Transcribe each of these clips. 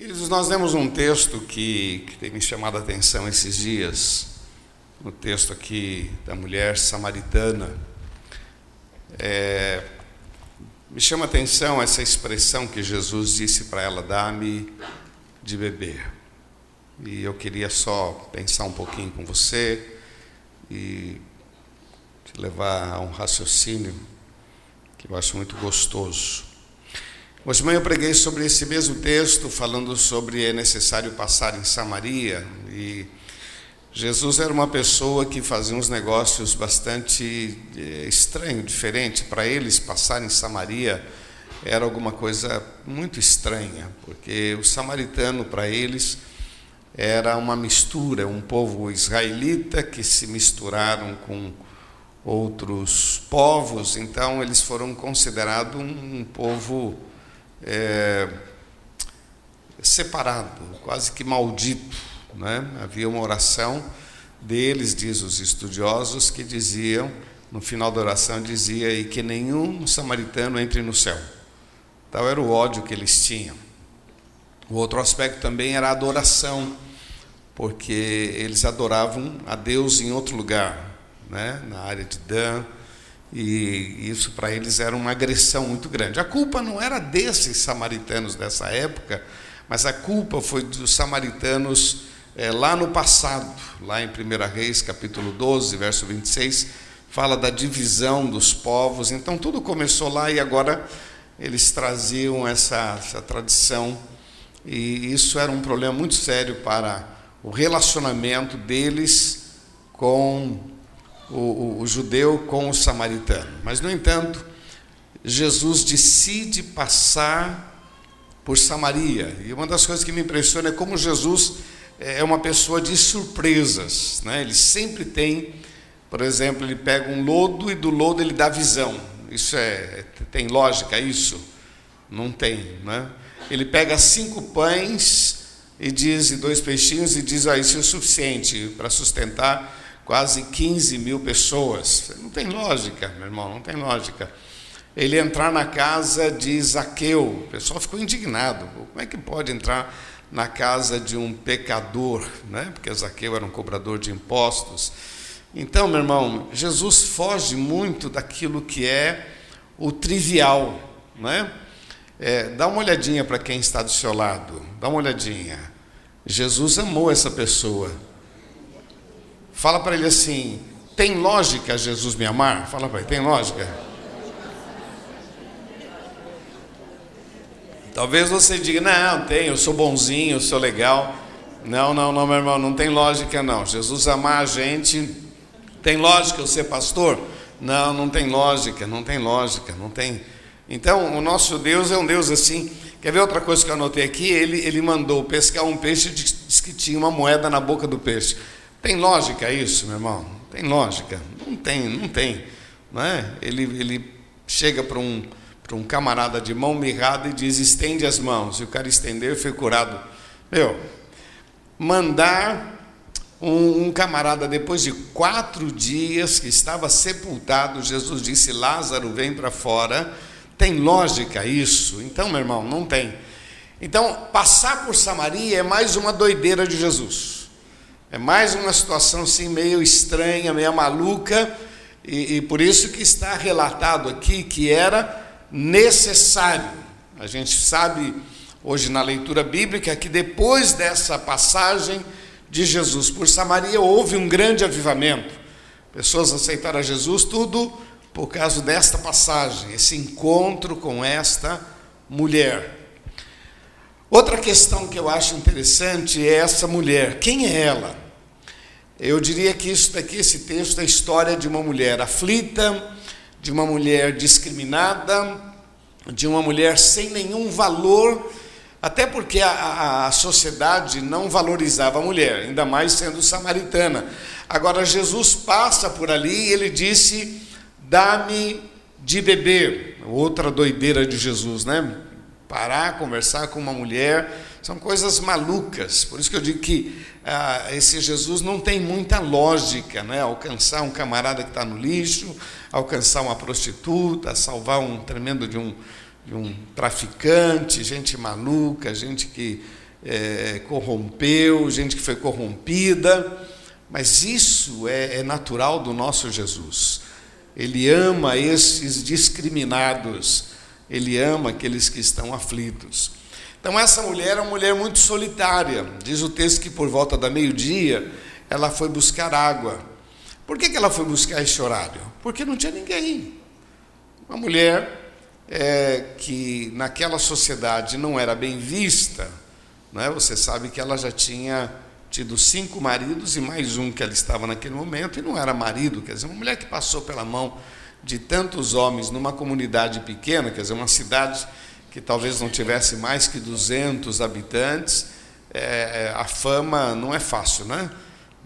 Queridos, nós lemos um texto que, que tem me chamado a atenção esses dias, no texto aqui da mulher samaritana. É, me chama a atenção essa expressão que Jesus disse para ela: dá-me de beber. E eu queria só pensar um pouquinho com você e te levar a um raciocínio que eu acho muito gostoso. Hoje de manhã eu preguei sobre esse mesmo texto, falando sobre é necessário passar em Samaria. E Jesus era uma pessoa que fazia uns negócios bastante é, estranho, diferente. Para eles, passar em Samaria era alguma coisa muito estranha, porque o samaritano, para eles, era uma mistura, um povo israelita que se misturaram com outros povos, então eles foram considerados um, povo é, separado, quase que maldito. Né? Havia uma oração deles, diz os estudiosos, que diziam, no final da oração dizia, e que nenhum samaritano entre no céu. Tal era o ódio que eles tinham. O outro aspecto também era a adoração, porque eles adoravam a Deus em outro lugar, né, na área de Dan, e isso para eles era uma agressão muito grande. A culpa não era desses samaritanos dessa época, mas a culpa foi dos samaritanos é, lá no passado, lá em 1 Reis, capítulo 12, verso 26, fala da divisão dos povos. Então tudo começou lá e agora eles traziam essa, essa tradição, e isso era um problema muito sério para o relacionamento deles com o, o, o judeu com o samaritano. Mas, no entanto, Jesus decide passar por Samaria. E uma das coisas que me impressiona é como Jesus é uma pessoa de surpresas. Né? Ele sempre tem, por exemplo, ele pega um lodo e do lodo ele dá visão. Isso é tem lógica isso? Não tem, né? Ele pega cinco pães e diz e dois peixinhos e diz ah, isso é o suficiente para sustentar quase 15 mil pessoas. Não tem lógica, meu irmão, não tem lógica. Ele entrar na casa de Zaqueu, o pessoal ficou indignado. Como é que pode entrar na casa de um pecador, né? Porque Zaqueu era um cobrador de impostos. Então, meu irmão, Jesus foge muito daquilo que é o trivial, né? É, dá uma olhadinha para quem está do seu lado, dá uma olhadinha. Jesus amou essa pessoa. Fala para ele assim: tem lógica Jesus me amar? Fala para ele: tem lógica? Talvez você diga: não, tem, eu sou bonzinho, eu sou legal. Não, não, não, meu irmão, não tem lógica não. Jesus amar a gente, tem lógica eu ser pastor? Não, não tem lógica, não tem lógica, não tem. Então, o nosso Deus é um Deus assim. Quer ver outra coisa que eu anotei aqui? Ele, ele mandou pescar um peixe e disse que tinha uma moeda na boca do peixe. Tem lógica isso, meu irmão? Tem lógica? Não tem, não tem. Não é? ele, ele chega para um, um camarada de mão mirrada e diz: estende as mãos. E o cara estendeu e foi curado. Meu, mandar um, um, camarada, depois de quatro dias que estava sepultado, Jesus disse: Lázaro, vem para fora. Tem lógica isso? Então, meu irmão, não tem. Então, passar por Samaria é mais uma doideira de Jesus. É mais uma situação assim meio estranha, meio maluca, e, e por isso que está relatado aqui que era necessário. A gente sabe hoje na leitura bíblica que depois dessa passagem de Jesus por Samaria houve um grande avivamento. Pessoas aceitaram Jesus, tudo por causa desta passagem, esse encontro com esta mulher. Outra questão que eu acho interessante é essa mulher. Quem é ela? Eu diria que isso daqui, esse texto, é a história de uma mulher aflita, de uma mulher discriminada, de uma mulher sem nenhum valor, até porque a, a, sociedade não valorizava a mulher, ainda mais sendo samaritana. Agora Jesus passa por ali e ele disse: Dá-me de beber. Outra doideira de Jesus, né? parar, conversar com uma mulher, são coisas malucas. Por isso que eu digo que ah, esse Jesus não tem muita lógica, né? Alcançar um camarada que está no lixo, alcançar uma prostituta, salvar um tremendo de um, de um traficante, gente maluca, gente que é, corrompeu, gente que foi corrompida, mas isso é, é natural do nosso Jesus. Ele ama esses discriminados, ele ama aqueles que estão aflitos. Então, essa mulher é uma mulher muito solitária. Diz o texto que por volta da meio-dia ela foi buscar água. Por que, que ela foi buscar esse horário? Porque não tinha ninguém. Uma mulher é, que naquela sociedade não era bem vista, não é? você sabe que ela já tinha tido cinco maridos e mais um que ela estava naquele momento, e não era marido, quer dizer, uma mulher que passou pela mão de tantos homens numa comunidade pequena, quer dizer, uma cidade que talvez não tivesse mais que 200 habitantes, é, é, a fama não é fácil, né?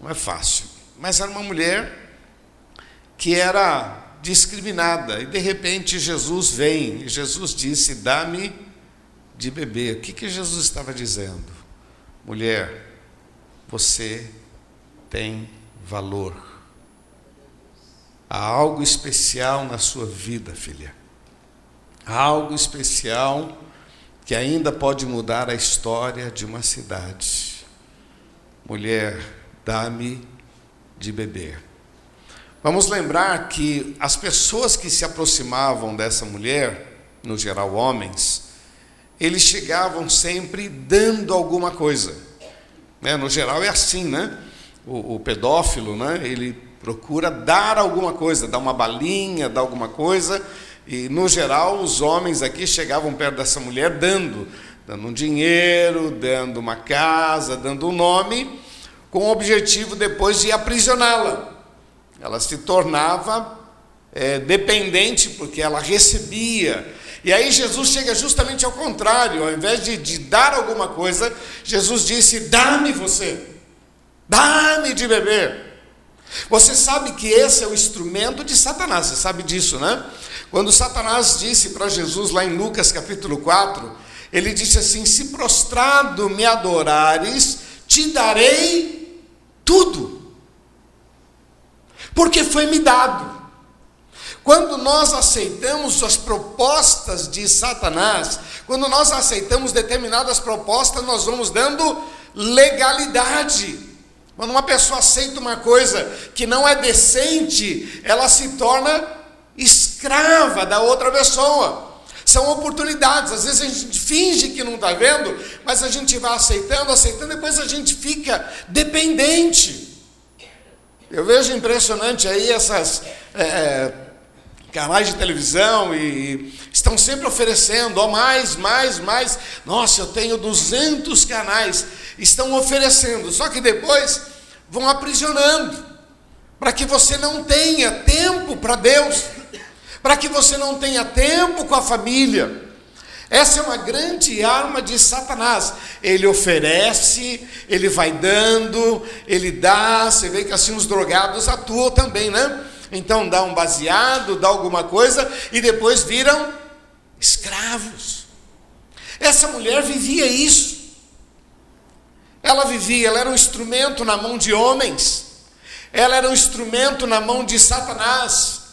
Não é fácil. Mas era uma mulher que era discriminada, e de repente Jesus vem, e Jesus disse: Dá-me de beber. O que, que Jesus estava dizendo? Mulher, você tem valor. Há algo especial na sua vida, filha algo especial que ainda pode mudar a história de uma cidade. Mulher, dá-me de beber. Vamos lembrar que as pessoas que se aproximavam dessa mulher, no geral homens, eles chegavam sempre dando alguma coisa. Né? No geral é assim, né? O, o pedófilo, né? Ele procura dar alguma coisa, dar uma balinha, dar alguma coisa, e, no geral, os homens aqui chegavam perto dessa mulher dando, dando um dinheiro, dando uma casa, dando um nome, com o objetivo depois de aprisioná-la. Ela se tornava é, dependente, porque ela recebia. E aí Jesus chega justamente ao contrário, ao invés de, de dar alguma coisa, Jesus disse: Dá-me você, dá-me de beber. Você sabe que esse é o instrumento de Satanás, você sabe disso, né? Quando Satanás disse para Jesus, lá em Lucas capítulo 4, ele disse assim: Se prostrado me adorares, te darei tudo, porque foi-me dado. Quando nós aceitamos as propostas de Satanás, quando nós aceitamos determinadas propostas, nós vamos dando legalidade. Quando uma pessoa aceita uma coisa que não é decente, ela se torna escrava da outra pessoa. São oportunidades. Às vezes a gente finge que não está vendo, mas a gente vai aceitando, aceitando, depois a gente fica dependente. Eu vejo impressionante aí essas é, é canais de televisão e estão sempre oferecendo, ó, mais, mais, mais. Nossa, eu tenho 200 canais. Estão oferecendo, só que depois vão aprisionando, para que você não tenha tempo para Deus para que você não tenha tempo com a família. Essa é uma grande arma de Satanás. Ele oferece, ele vai dando, ele dá. Você vê que assim os drogados atuam também, né? Então dá um baseado, dá alguma coisa e depois viram escravos. Essa mulher vivia isso. Ela vivia, ela era um instrumento na mão de homens. Ela era um instrumento na mão de Satanás.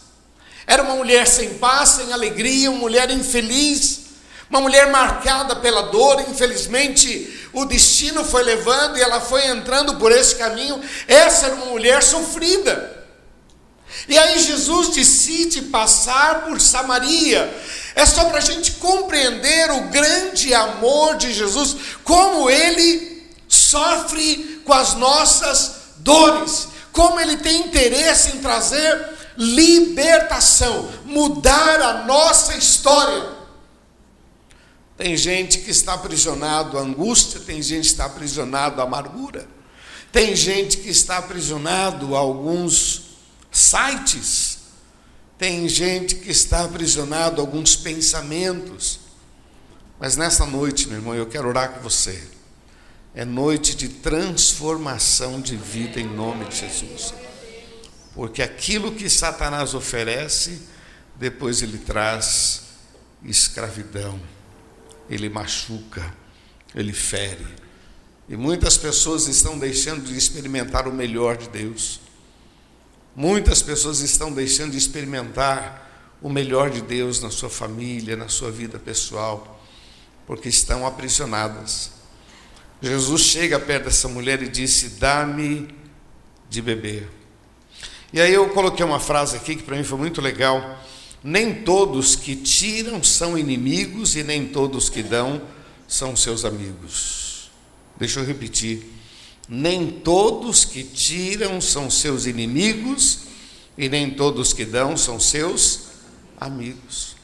Era uma mulher sem paz, sem alegria, uma mulher infeliz, uma mulher marcada pela dor. Infelizmente, o destino foi levando e ela foi entrando por esse caminho. Essa era uma mulher sofrida. E aí Jesus decide passar por Samaria. É só para a gente compreender o grande amor de Jesus, como ele sofre com as nossas dores, como ele tem interesse em trazer libertação, mudar a nossa história. Tem gente que está aprisionado à angústia, tem gente que está aprisionado à amargura, tem gente que está aprisionado a alguns sites, tem gente que está aprisionado a alguns pensamentos. Mas nessa noite, meu irmão, eu quero orar com você. É noite de transformação de vida em nome de Jesus. Porque aquilo que Satanás oferece, depois ele traz escravidão, ele machuca, ele fere. E muitas pessoas estão deixando de experimentar o melhor de Deus. Muitas pessoas estão deixando de experimentar o melhor de Deus na sua família, na sua vida pessoal, porque estão aprisionadas. Jesus chega perto dessa mulher e disse: Dá-me de beber. E aí eu coloquei uma frase aqui que para mim foi muito legal. Nem todos que tiram são inimigos e nem todos que dão são seus amigos. Deixa eu repetir. Nem todos que tiram são seus inimigos e nem todos que dão são seus amigos.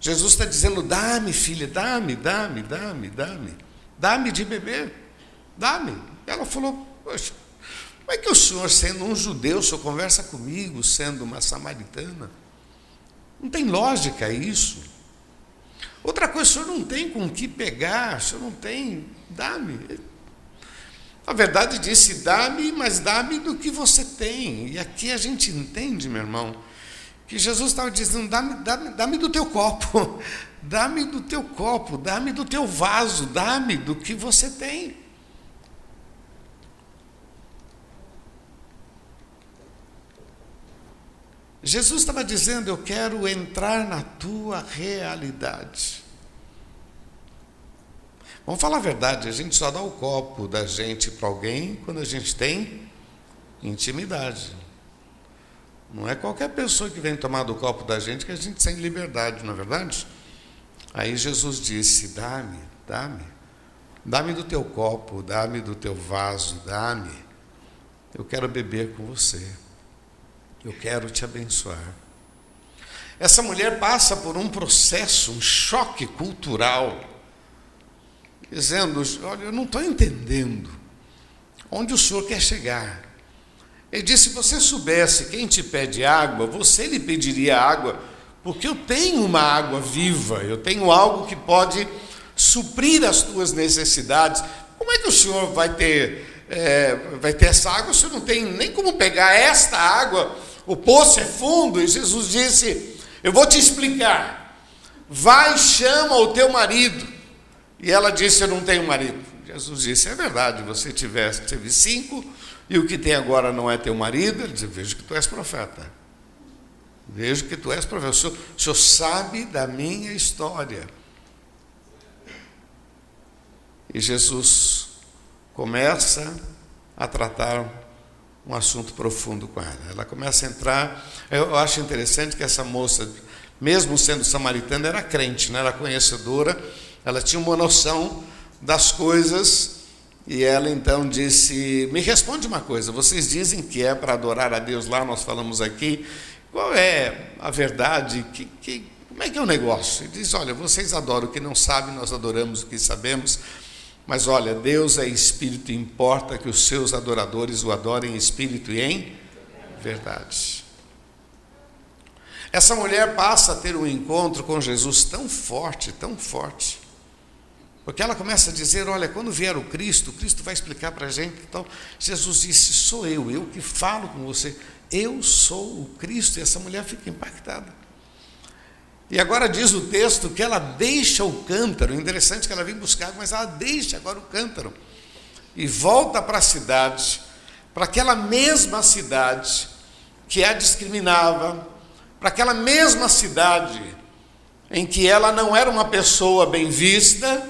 Jesus está dizendo: dá-me, filha, dá-me, dá-me, dá-me, dá-me, dá-me de beber, dá-me. Ela falou: Poxa, como é que o senhor, sendo um judeu, o senhor conversa comigo, sendo uma samaritana? Não tem lógica isso. Outra coisa, o senhor não tem com que pegar, o senhor não tem, dá-me. Na verdade, disse: dá-me, mas dá-me do que você tem. E aqui a gente entende, meu irmão, que Jesus estava dizendo: dá-me dá dá do teu copo, dá-me do teu copo, dá-me do teu vaso, dá-me do que você tem. Jesus estava dizendo: Eu quero entrar na tua realidade. Vamos falar a verdade, a gente só dá o copo da gente para alguém quando a gente tem intimidade. Não é qualquer pessoa que vem tomar do copo da gente que a gente tem liberdade, não é verdade? Aí Jesus disse: Dá-me, dá-me, dá-me do teu copo, dá-me do teu vaso, dá-me. Eu quero beber com você. Eu quero te abençoar. Essa mulher passa por um processo, um choque cultural, dizendo: Olha, eu não estou entendendo onde o senhor quer chegar. Ele disse: Se você soubesse quem te pede água, você lhe pediria água, porque eu tenho uma água viva, eu tenho algo que pode suprir as tuas necessidades. Como é que o senhor vai ter, é, vai ter essa água? O senhor não tem nem como pegar esta água o poço é fundo, e Jesus disse: Eu vou te explicar. Vai, chama o teu marido. E ela disse: Eu não tenho marido. Jesus disse: É verdade, você tivesse, teve cinco, e o que tem agora não é teu marido. Ele disse: Vejo que tu és profeta. Vejo que tu és senhor, o senhor sabe da minha história. E Jesus começa a tratar um assunto profundo com ela. Ela começa a entrar. Eu acho interessante que essa moça, mesmo sendo samaritana, era crente, né? era conhecedora, ela tinha uma noção das coisas. E ela então disse: Me responde uma coisa, vocês dizem que é para adorar a Deus lá, nós falamos aqui, qual é a verdade? Que, que, como é que é o negócio? Ele diz: Olha, vocês adoram o que não sabem, nós adoramos o que sabemos. Mas olha, Deus é espírito e importa que os seus adoradores o adorem em espírito e em verdade. Essa mulher passa a ter um encontro com Jesus tão forte, tão forte, porque ela começa a dizer: Olha, quando vier o Cristo, o Cristo vai explicar para a gente. Então, Jesus disse: Sou eu, eu que falo com você. Eu sou o Cristo. E essa mulher fica impactada. E agora diz o texto que ela deixa o cântaro, interessante que ela vem buscar, mas ela deixa agora o cântaro e volta para a cidade, para aquela mesma cidade que a discriminava, para aquela mesma cidade em que ela não era uma pessoa bem vista,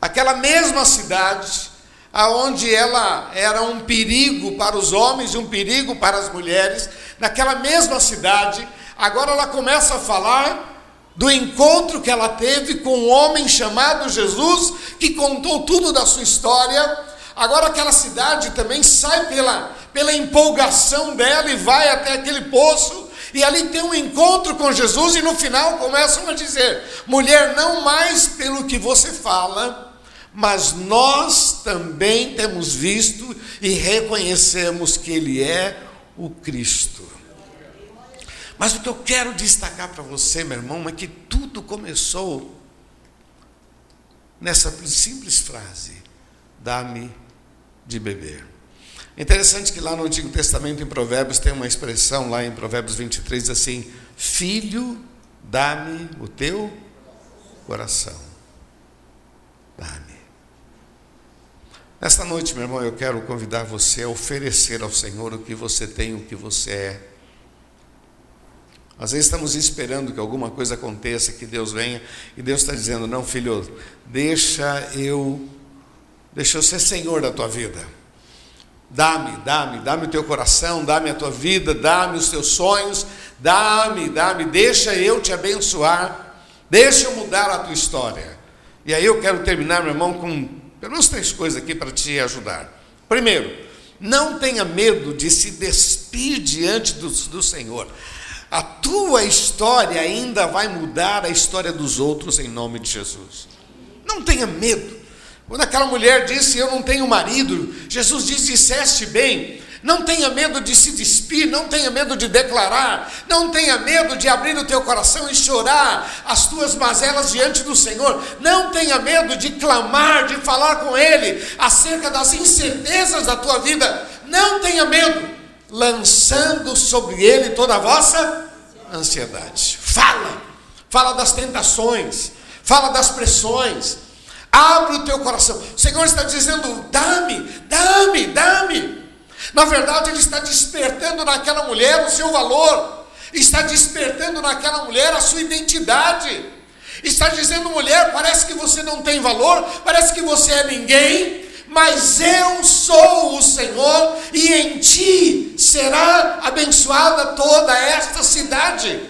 aquela mesma cidade aonde ela era um perigo para os homens e um perigo para as mulheres, naquela mesma cidade, agora ela começa a falar do encontro que ela teve com um homem chamado Jesus, que contou tudo da sua história. Agora aquela cidade também sai pela, pela empolgação dela e vai até aquele poço. E ali tem um encontro com Jesus, e no final começam a dizer: mulher, não mais pelo que você fala, mas nós também temos visto e reconhecemos que Ele é o Cristo. Mas o que eu quero destacar para você, meu irmão, é que tudo começou nessa simples frase: dá-me de beber. Interessante que lá no Antigo Testamento, em Provérbios, tem uma expressão lá em Provérbios 23 assim: Filho, dá-me o teu coração. Dá-me. Nesta noite, meu irmão, eu quero convidar você a oferecer ao Senhor o que você tem, o que você é às vezes estamos esperando que alguma coisa aconteça, que Deus venha, e Deus está dizendo: não, filho, deixa eu Deixa eu ser senhor da tua vida. Dá-me, dá-me, dá-me o teu coração, dá-me a tua vida, dá-me os teus sonhos, dá-me, dá-me, deixa eu te abençoar, deixa eu mudar a tua história. E aí eu quero terminar, meu irmão, com pelo menos três coisas aqui para te ajudar. Primeiro, não tenha medo de se despir diante do, do Senhor. A tua história ainda vai mudar a história dos outros em nome de Jesus. Não tenha medo. Quando aquela mulher disse: Eu não tenho marido, Jesus disse: Disseste bem. Não tenha medo de se despir, não tenha medo de declarar, não tenha medo de abrir o teu coração e chorar as tuas mazelas diante do Senhor. Não tenha medo de clamar, de falar com Ele acerca das incertezas da tua vida. Não tenha medo, lançando sobre Ele toda a vossa ansiedade. Fala, fala das tentações, fala das pressões Abre o teu coração. O Senhor está dizendo: dá-me, dá-me, dá-me. Na verdade, Ele está despertando naquela mulher o seu valor, está despertando naquela mulher a sua identidade. Está dizendo, mulher, parece que você não tem valor, parece que você é ninguém, mas eu sou o Senhor e em ti será abençoada toda esta cidade.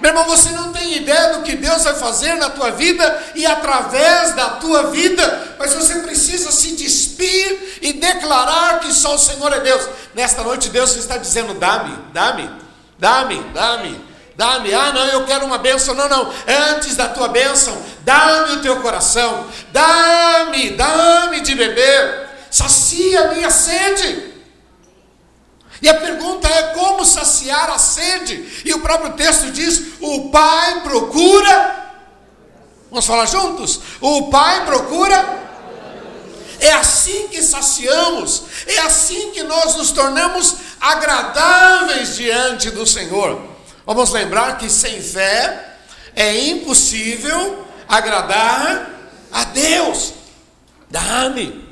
Meu irmão, você não tem ideia do que Deus vai fazer na tua vida e através da tua vida, mas você precisa se despir e declarar que só o Senhor é Deus. Nesta noite, Deus está dizendo: dá-me, dá-me, dá-me, dá-me. Dá-me, ah não, eu quero uma bênção. Não, não, antes da tua bênção, dá-me o teu coração, dá-me, dá-me de beber, sacia a minha sede. E a pergunta é como saciar a sede. E o próprio texto diz: o pai procura. Vamos falar juntos? O pai procura. É assim que saciamos, é assim que nós nos tornamos agradáveis diante do Senhor. Vamos lembrar que sem fé é impossível agradar a Deus. Dá-me.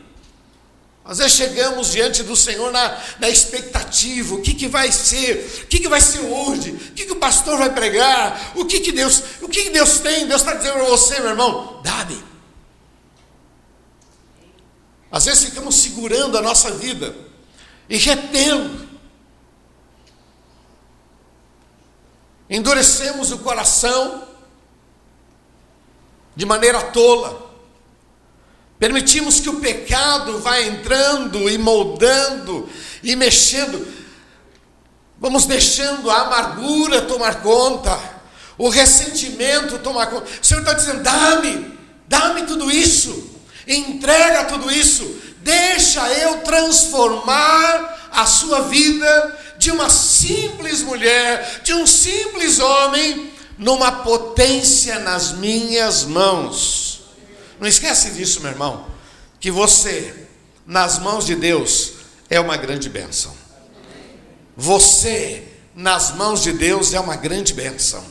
Às vezes chegamos diante do Senhor na, na expectativa, o que, que vai ser, o que, que vai ser hoje, o que, que o pastor vai pregar, o que, que Deus, o que, que Deus tem, Deus está dizendo para você, meu irmão, dá-me. Às vezes ficamos segurando a nossa vida e retendo. Endurecemos o coração de maneira tola. Permitimos que o pecado vá entrando e moldando e mexendo. Vamos deixando a amargura tomar conta, o ressentimento tomar conta. O Senhor está dizendo: dá-me, dá-me tudo isso, entrega tudo isso, deixa eu transformar a sua vida de uma simples mulher, de um simples homem, numa potência nas minhas mãos. Não esquece disso, meu irmão, que você, nas mãos de Deus, é uma grande bênção. Você, nas mãos de Deus, é uma grande bênção.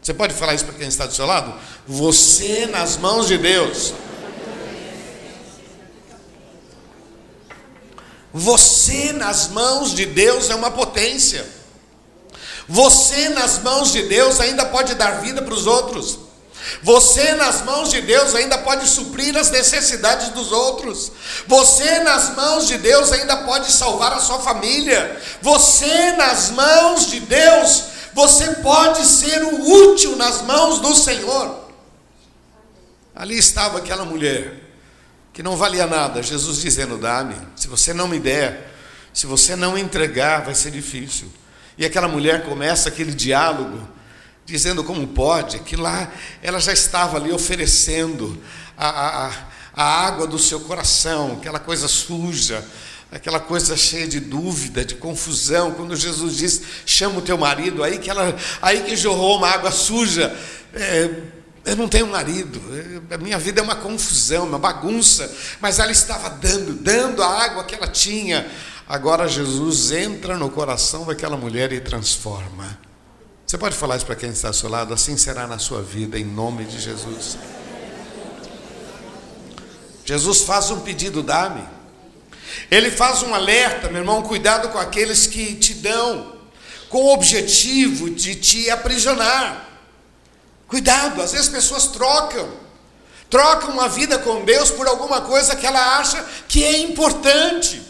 Você pode falar isso para quem está do seu lado? Você, nas mãos de Deus. Você, nas mãos de Deus, é uma potência. Você, nas mãos de Deus, ainda pode dar vida para os outros. Você, nas mãos de Deus, ainda pode suprir as necessidades dos outros. Você, nas mãos de Deus, ainda pode salvar a sua família. Você, nas mãos de Deus, você pode ser o útil nas mãos do Senhor. Ali estava aquela mulher que não valia nada. Jesus dizendo: Dá-me. Se você não me der, se você não entregar, vai ser difícil. E aquela mulher começa aquele diálogo dizendo como pode, que lá ela já estava ali oferecendo a, a, a água do seu coração, aquela coisa suja, aquela coisa cheia de dúvida, de confusão. Quando Jesus diz, chama o teu marido, aí que ela, aí que jorrou uma água suja. É, eu não tenho marido, a minha vida é uma confusão, uma bagunça, mas ela estava dando, dando a água que ela tinha. Agora Jesus entra no coração daquela mulher e transforma. Você pode falar isso para quem está ao seu lado? Assim será na sua vida, em nome de Jesus. Jesus faz um pedido, dá-me. Ele faz um alerta, meu irmão, cuidado com aqueles que te dão, com o objetivo de te aprisionar. Cuidado, às vezes pessoas trocam, troca uma vida com Deus por alguma coisa que ela acha que é importante.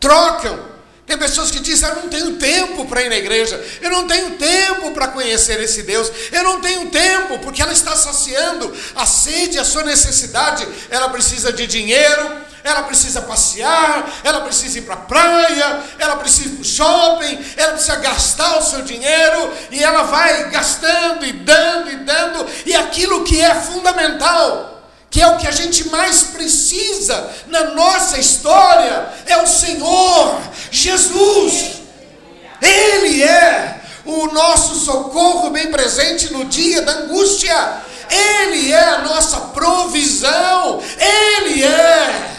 Trocam. Tem pessoas que dizem: Eu não tenho tempo para ir na igreja, eu não tenho tempo para conhecer esse Deus, eu não tenho tempo, porque ela está saciando a sede, a sua necessidade. Ela precisa de dinheiro, ela precisa passear, ela precisa ir para a praia, ela precisa ir para o shopping, ela precisa gastar o seu dinheiro, e ela vai gastando e dando e dando, e aquilo que é fundamental que é o que a gente mais precisa na nossa história, é o Senhor Jesus. Ele é o nosso socorro bem presente no dia da angústia. Ele é a nossa provisão. Ele é.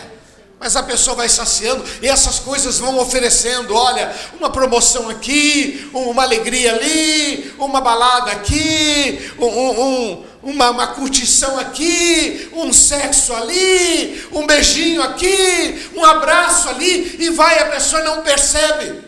Mas a pessoa vai saciando e essas coisas vão oferecendo, olha, uma promoção aqui, uma alegria ali, uma balada aqui, um, um, uma, uma curtição aqui, um sexo ali, um beijinho aqui, um abraço ali, e vai, a pessoa não percebe.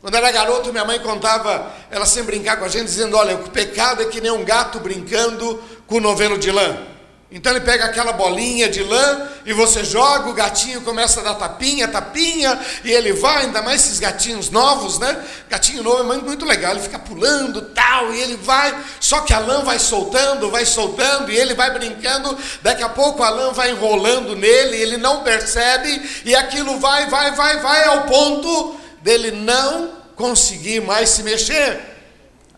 Quando era garoto, minha mãe contava, ela sempre brincar com a gente, dizendo: Olha, o pecado é que nem um gato brincando com o novelo de lã. Então ele pega aquela bolinha de lã e você joga, o gatinho começa a dar tapinha, tapinha, e ele vai, ainda mais esses gatinhos novos, né? Gatinho novo é muito legal, ele fica pulando tal, e ele vai, só que a lã vai soltando, vai soltando, e ele vai brincando, daqui a pouco a lã vai enrolando nele, ele não percebe, e aquilo vai, vai, vai, vai ao ponto dele não conseguir mais se mexer.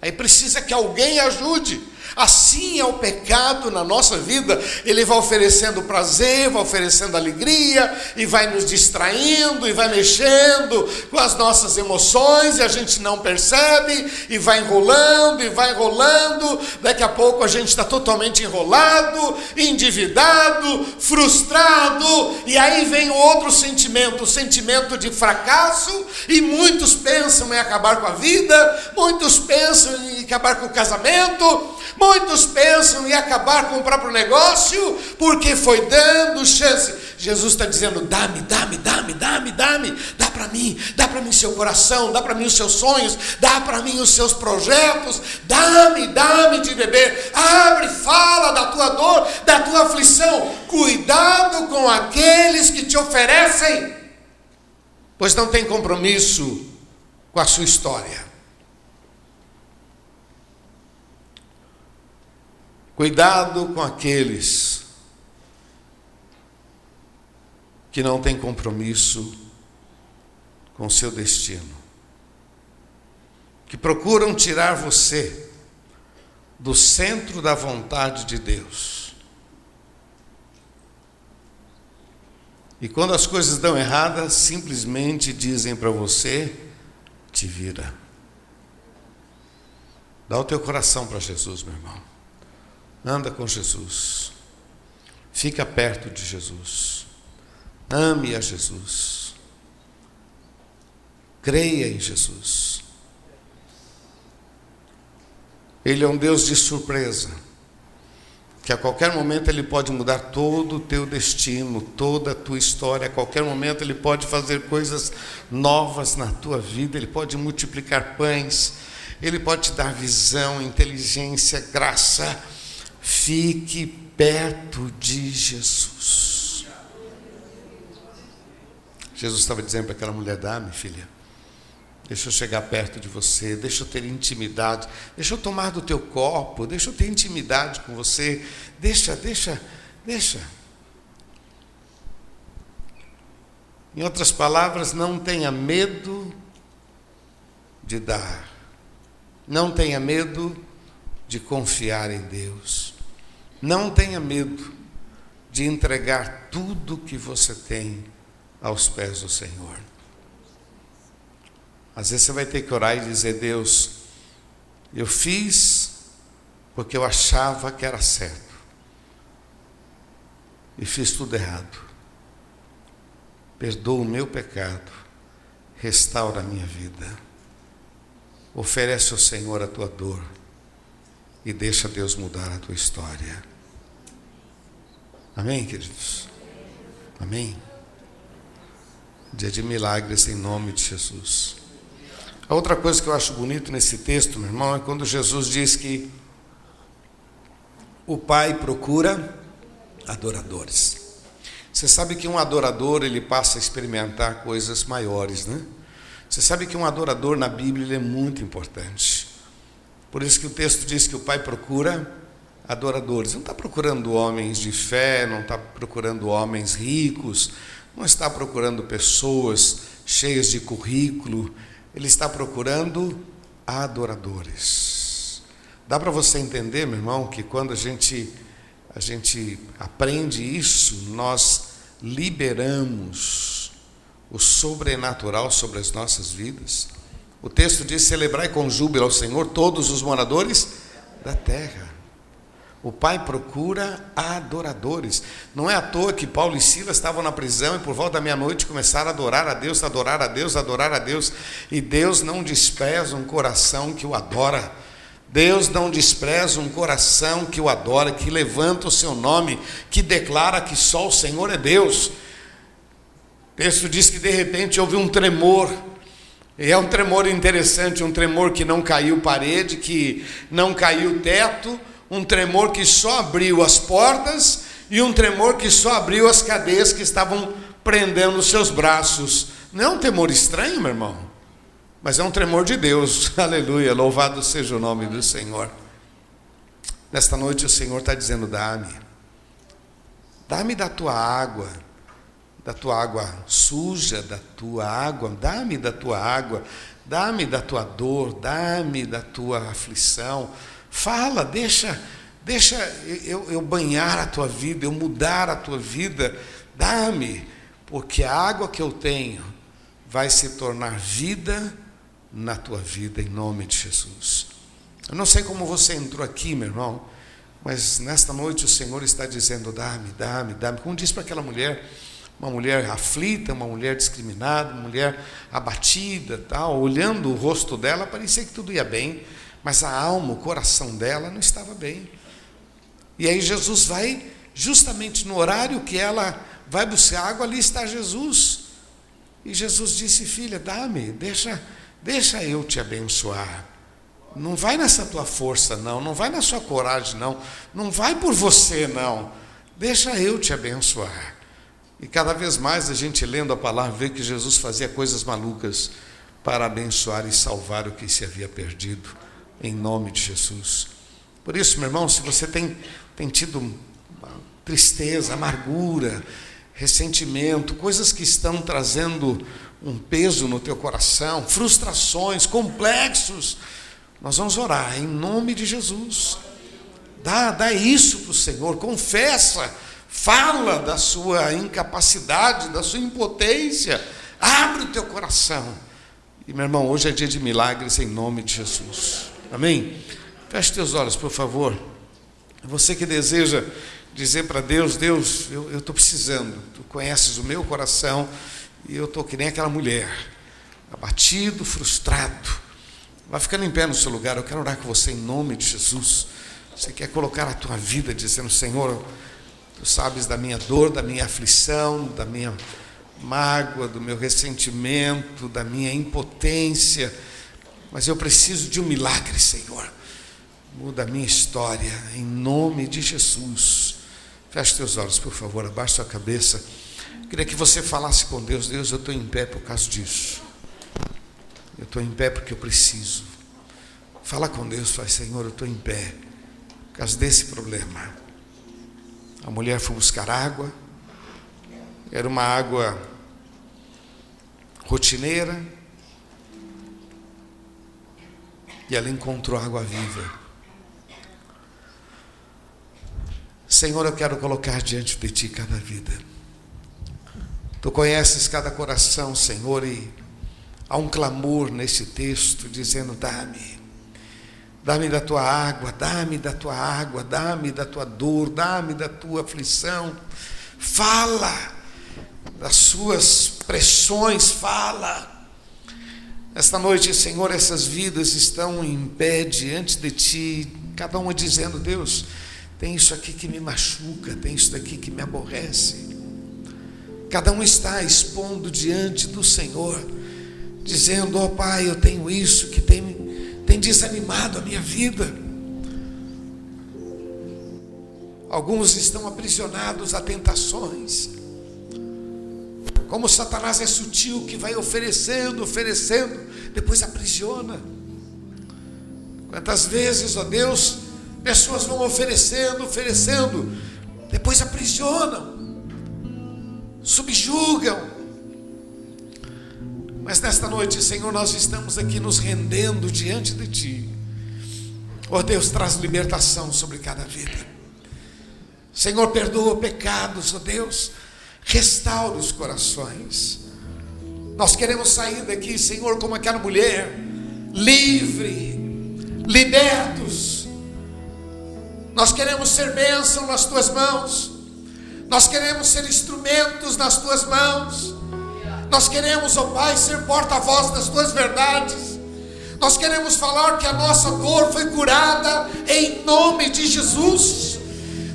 Aí precisa que alguém ajude. Assim é o pecado na nossa vida, ele vai oferecendo prazer, vai oferecendo alegria, e vai nos distraindo, e vai mexendo com as nossas emoções, e a gente não percebe, e vai enrolando, e vai enrolando, daqui a pouco a gente está totalmente enrolado, endividado, frustrado, e aí vem o outro sentimento, o sentimento de fracasso, e muitos pensam em acabar com a vida, muitos pensam em acabar com o casamento, Muitos pensam em acabar com o próprio negócio porque foi dando chance. Jesus está dizendo: dá-me, dá-me, dá-me, dá-me, dá-me, dá para mim, dá para mim seu coração, dá para mim os seus sonhos, dá para mim os seus projetos, dá-me, dá-me de beber, abre, fala da tua dor, da tua aflição. Cuidado com aqueles que te oferecem, pois não tem compromisso com a sua história. Cuidado com aqueles que não têm compromisso com o seu destino, que procuram tirar você do centro da vontade de Deus. E quando as coisas dão erradas, simplesmente dizem para você: te vira. Dá o teu coração para Jesus, meu irmão. Anda com Jesus. Fica perto de Jesus. Ame a Jesus. Creia em Jesus. Ele é um Deus de surpresa. Que a qualquer momento Ele pode mudar todo o teu destino, toda a tua história. A qualquer momento Ele pode fazer coisas novas na tua vida. Ele pode multiplicar pães. Ele pode te dar visão, inteligência, graça Fique perto de Jesus. Jesus estava dizendo para aquela mulher: dá-me, filha. Deixa eu chegar perto de você, deixa eu ter intimidade, deixa eu tomar do teu copo, deixa eu ter intimidade com você, deixa, deixa, deixa. Em outras palavras, não tenha medo de dar, não tenha medo de confiar em Deus. Não tenha medo de entregar tudo que você tem aos pés do Senhor. Às vezes você vai ter que orar e dizer: Deus, eu fiz porque eu achava que era certo e fiz tudo errado. Perdoa o meu pecado, restaura a minha vida. Oferece ao Senhor a tua dor e deixa Deus mudar a tua história. Amém, queridos? Amém? Dia de milagres em nome de Jesus. A outra coisa que eu acho bonito nesse texto, meu irmão, é quando Jesus diz que o Pai procura adoradores. Você sabe que um adorador ele passa a experimentar coisas maiores, né? Você sabe que um adorador na Bíblia é muito importante. Por isso que o texto diz que o Pai procura adoradores. Não está procurando homens de fé, não está procurando homens ricos, não está procurando pessoas cheias de currículo. Ele está procurando adoradores. Dá para você entender, meu irmão, que quando a gente a gente aprende isso, nós liberamos o sobrenatural sobre as nossas vidas. O texto diz: celebrai com júbilo ao Senhor todos os moradores da terra. O Pai procura adoradores. Não é à toa que Paulo e Silas estavam na prisão e por volta da meia-noite começaram a adorar a Deus, adorar a Deus, adorar a Deus. E Deus não despreza um coração que o adora. Deus não despreza um coração que o adora, que levanta o seu nome, que declara que só o Senhor é Deus. O texto diz que de repente houve um tremor. É um tremor interessante, um tremor que não caiu parede, que não caiu teto, um tremor que só abriu as portas e um tremor que só abriu as cadeias que estavam prendendo os seus braços. Não é um temor estranho, meu irmão? Mas é um tremor de Deus, aleluia, louvado seja o nome do Senhor. Nesta noite o Senhor está dizendo: dá-me, dá-me da tua água, da tua água suja, da tua água, dá-me da tua água, dá-me da tua dor, dá-me da tua aflição. Fala, deixa, deixa eu, eu banhar a tua vida, eu mudar a tua vida, dá-me, porque a água que eu tenho vai se tornar vida na tua vida, em nome de Jesus. Eu não sei como você entrou aqui, meu irmão, mas nesta noite o Senhor está dizendo: dá-me, dá-me, dá-me. Como disse para aquela mulher, uma mulher aflita, uma mulher discriminada, uma mulher abatida, tal, olhando o rosto dela, parecia que tudo ia bem, mas a alma, o coração dela não estava bem. E aí Jesus vai, justamente no horário que ela vai buscar água, ali está Jesus. E Jesus disse: Filha, dá-me, deixa Deixa eu te abençoar. Não vai nessa tua força, não. Não vai na sua coragem, não. Não vai por você, não. Deixa eu te abençoar. E cada vez mais a gente lendo a palavra vê que Jesus fazia coisas malucas para abençoar e salvar o que se havia perdido, em nome de Jesus. Por isso, meu irmão, se você tem, tem tido tristeza, amargura, ressentimento, coisas que estão trazendo um peso no teu coração, frustrações, complexos, nós vamos orar em nome de Jesus. Dá, dá isso para o Senhor, confessa, fala da sua incapacidade, da sua impotência, abre o teu coração. E meu irmão, hoje é dia de milagres em nome de Jesus. Amém? Feche teus olhos, por favor. Você que deseja dizer para Deus, Deus, eu estou precisando, tu conheces o meu coração. E eu estou que nem aquela mulher, abatido, frustrado. Vai ficando em pé no seu lugar. Eu quero orar com você em nome de Jesus. Você quer colocar a tua vida dizendo: Senhor, tu sabes da minha dor, da minha aflição, da minha mágoa, do meu ressentimento, da minha impotência. Mas eu preciso de um milagre, Senhor. Muda a minha história, em nome de Jesus. Feche teus olhos, por favor, abaixe sua cabeça. Queria que você falasse com Deus: Deus, eu estou em pé por causa disso. Eu estou em pé porque eu preciso. Fala com Deus, fala, Senhor, eu estou em pé por causa desse problema. A mulher foi buscar água, era uma água rotineira, e ela encontrou água viva. Senhor, eu quero colocar diante de Ti cada vida. Tu conheces cada coração, Senhor, e há um clamor nesse texto dizendo: dá-me, dá-me da tua água, dá-me da tua água, dá-me da tua dor, dá-me da tua aflição. Fala das suas pressões, fala. Esta noite, Senhor, essas vidas estão em pé diante de Ti, cada uma dizendo: Deus, tem isso aqui que me machuca, tem isso daqui que me aborrece. Cada um está expondo diante do Senhor, dizendo: Ó oh, Pai, eu tenho isso que tem, tem desanimado a minha vida. Alguns estão aprisionados a tentações. Como Satanás é sutil que vai oferecendo, oferecendo, depois aprisiona. Quantas vezes, ó Deus, pessoas vão oferecendo, oferecendo, depois aprisionam, subjugam. Mas nesta noite, Senhor, nós estamos aqui nos rendendo diante de Ti. Ó Deus, traz libertação sobre cada vida. Senhor, perdoa pecados, ó Deus, restaura os corações. Nós queremos sair daqui, Senhor, como aquela mulher, livre, libertos. Nós queremos ser bênção nas tuas mãos. Nós queremos ser instrumentos nas tuas mãos. Nós queremos, ó oh Pai, ser porta-voz das tuas verdades. Nós queremos falar que a nossa dor foi curada em nome de Jesus.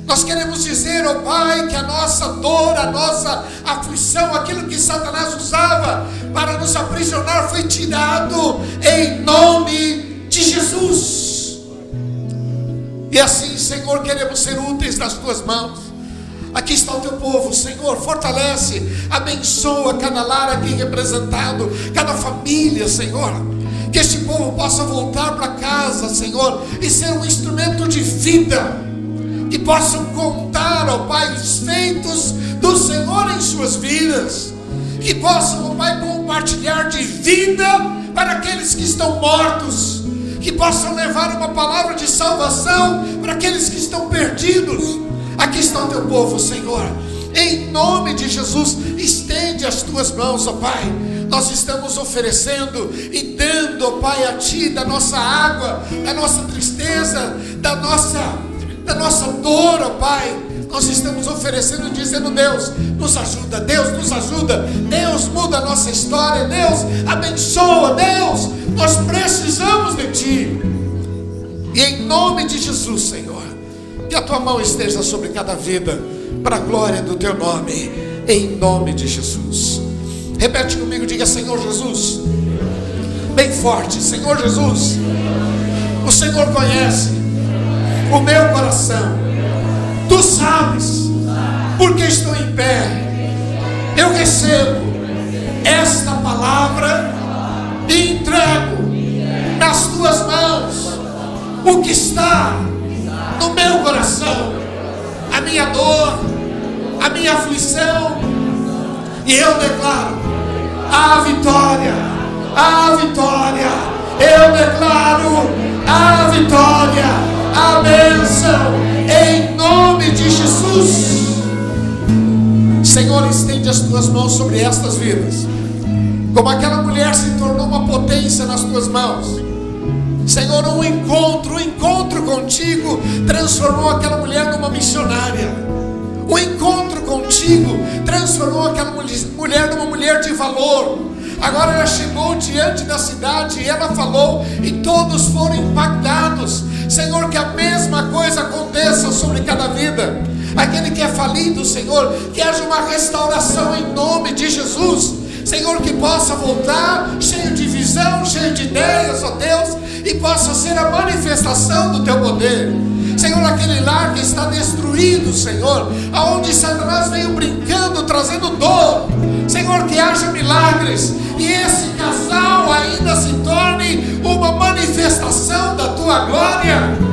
Nós queremos dizer, ó oh Pai, que a nossa dor, a nossa aflição, aquilo que Satanás usava para nos aprisionar foi tirado em nome de Jesus. E assim, Senhor, queremos ser úteis nas tuas mãos. Aqui está o teu povo, Senhor, fortalece, abençoa cada lar aqui representado, cada família, Senhor. Que este povo possa voltar para casa, Senhor, e ser um instrumento de vida que possam contar, ó Pai, os feitos do Senhor em suas vidas, que possam, ó Pai, compartilhar de vida para aqueles que estão mortos, que possam levar uma palavra de salvação para aqueles que estão perdidos. Aqui está o teu povo, Senhor. Em nome de Jesus, estende as tuas mãos, ó Pai. Nós estamos oferecendo e dando, ó Pai, a Ti da nossa água, da nossa tristeza, da nossa da nossa dor, ó Pai. Nós estamos oferecendo, dizendo: Deus, nos ajuda, Deus, nos ajuda, Deus, muda a nossa história, Deus, abençoa, Deus, nós precisamos de Ti. E em nome de Jesus, Senhor, que a Tua mão esteja sobre cada vida, para a glória do Teu nome, em nome de Jesus. Repete comigo, diga: Senhor Jesus, bem forte, Senhor Jesus, o Senhor conhece o meu coração. Tu sabes, porque estou em pé. Eu recebo esta palavra e entrego nas tuas mãos o que está no meu coração, a minha dor, a minha aflição, e eu declaro a vitória, a vitória, eu declaro a vitória a bênção em nome de Jesus. Senhor, estende as tuas mãos sobre estas vidas, como aquela mulher se tornou uma potência nas tuas mãos. Senhor, um encontro, um encontro contigo transformou aquela mulher numa missionária. O encontro contigo transformou aquela mulher numa mulher de valor. Agora ela chegou diante da cidade e ela falou, e todos foram impactados. Senhor, que a mesma coisa aconteça sobre cada vida. Aquele que é falido, Senhor, que haja uma restauração em nome de Jesus. Senhor, que possa voltar cheio de visão, cheio de ideias, ó Deus, e possa ser a manifestação do teu poder. Senhor, aquele lar que está destruído, Senhor, aonde Satanás veio brincando, trazendo dor. Senhor, que haja milagres e esse casal ainda se torne uma manifestação da tua glória.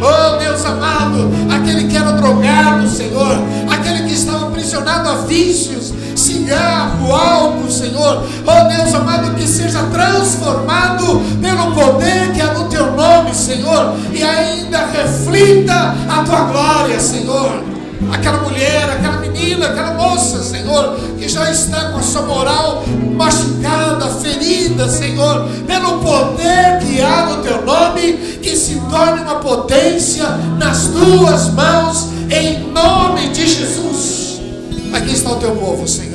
Oh Deus amado, aquele que era drogado, Senhor, aquele que estava aprisionado a vícios, cigarro, álcool, Senhor, oh Deus amado, que seja transformado pelo poder que é no teu nome, Senhor, e ainda reflita a tua glória, Senhor aquela mulher, aquela menina, aquela moça, Senhor, que já está com a sua moral machucada, ferida, Senhor, pelo poder que há no teu nome, que se torne uma potência nas tuas mãos, em nome de Jesus. Aqui está o teu povo, Senhor.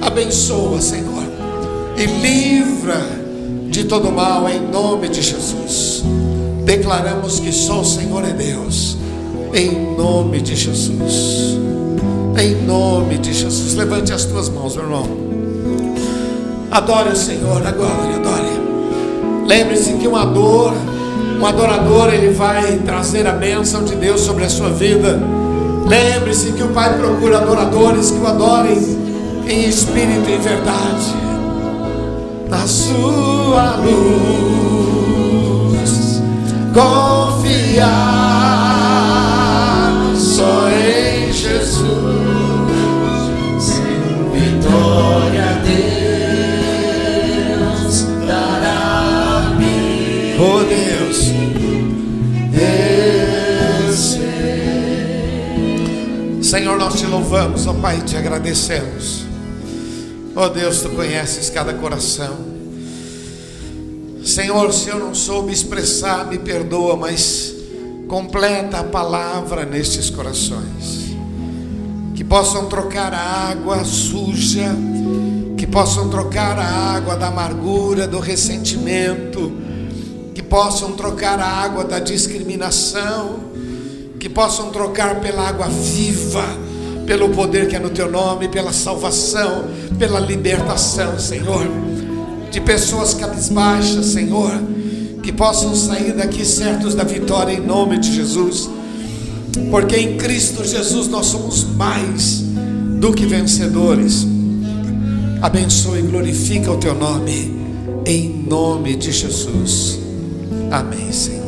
Abençoa, Senhor, e livra de todo mal, em nome de Jesus. Declaramos que só o Senhor é Deus em nome de Jesus. Em nome de Jesus. Levante as tuas mãos, meu irmão. Adore o Senhor, agora, adore. Lembre-se que um ador, um adorador, ele vai trazer a bênção de Deus sobre a sua vida Lembre-se que o Pai procura adoradores que o adorem em espírito e verdade. Na sua luz, confiar só em Jesus. Vitória Deus dará a mim. Oh Deus, Senhor, nós te louvamos, ó Pai, te agradecemos. Ó Deus, tu conheces cada coração. Senhor, se eu não soube expressar, me perdoa, mas completa a palavra nestes corações. Que possam trocar a água suja, que possam trocar a água da amargura, do ressentimento, que possam trocar a água da discriminação que possam trocar pela água viva, pelo poder que é no teu nome, pela salvação, pela libertação, Senhor, de pessoas cabisbaixas, Senhor, que possam sair daqui certos da vitória em nome de Jesus, porque em Cristo Jesus nós somos mais do que vencedores. Abençoe e glorifica o teu nome, em nome de Jesus. Amém, Senhor.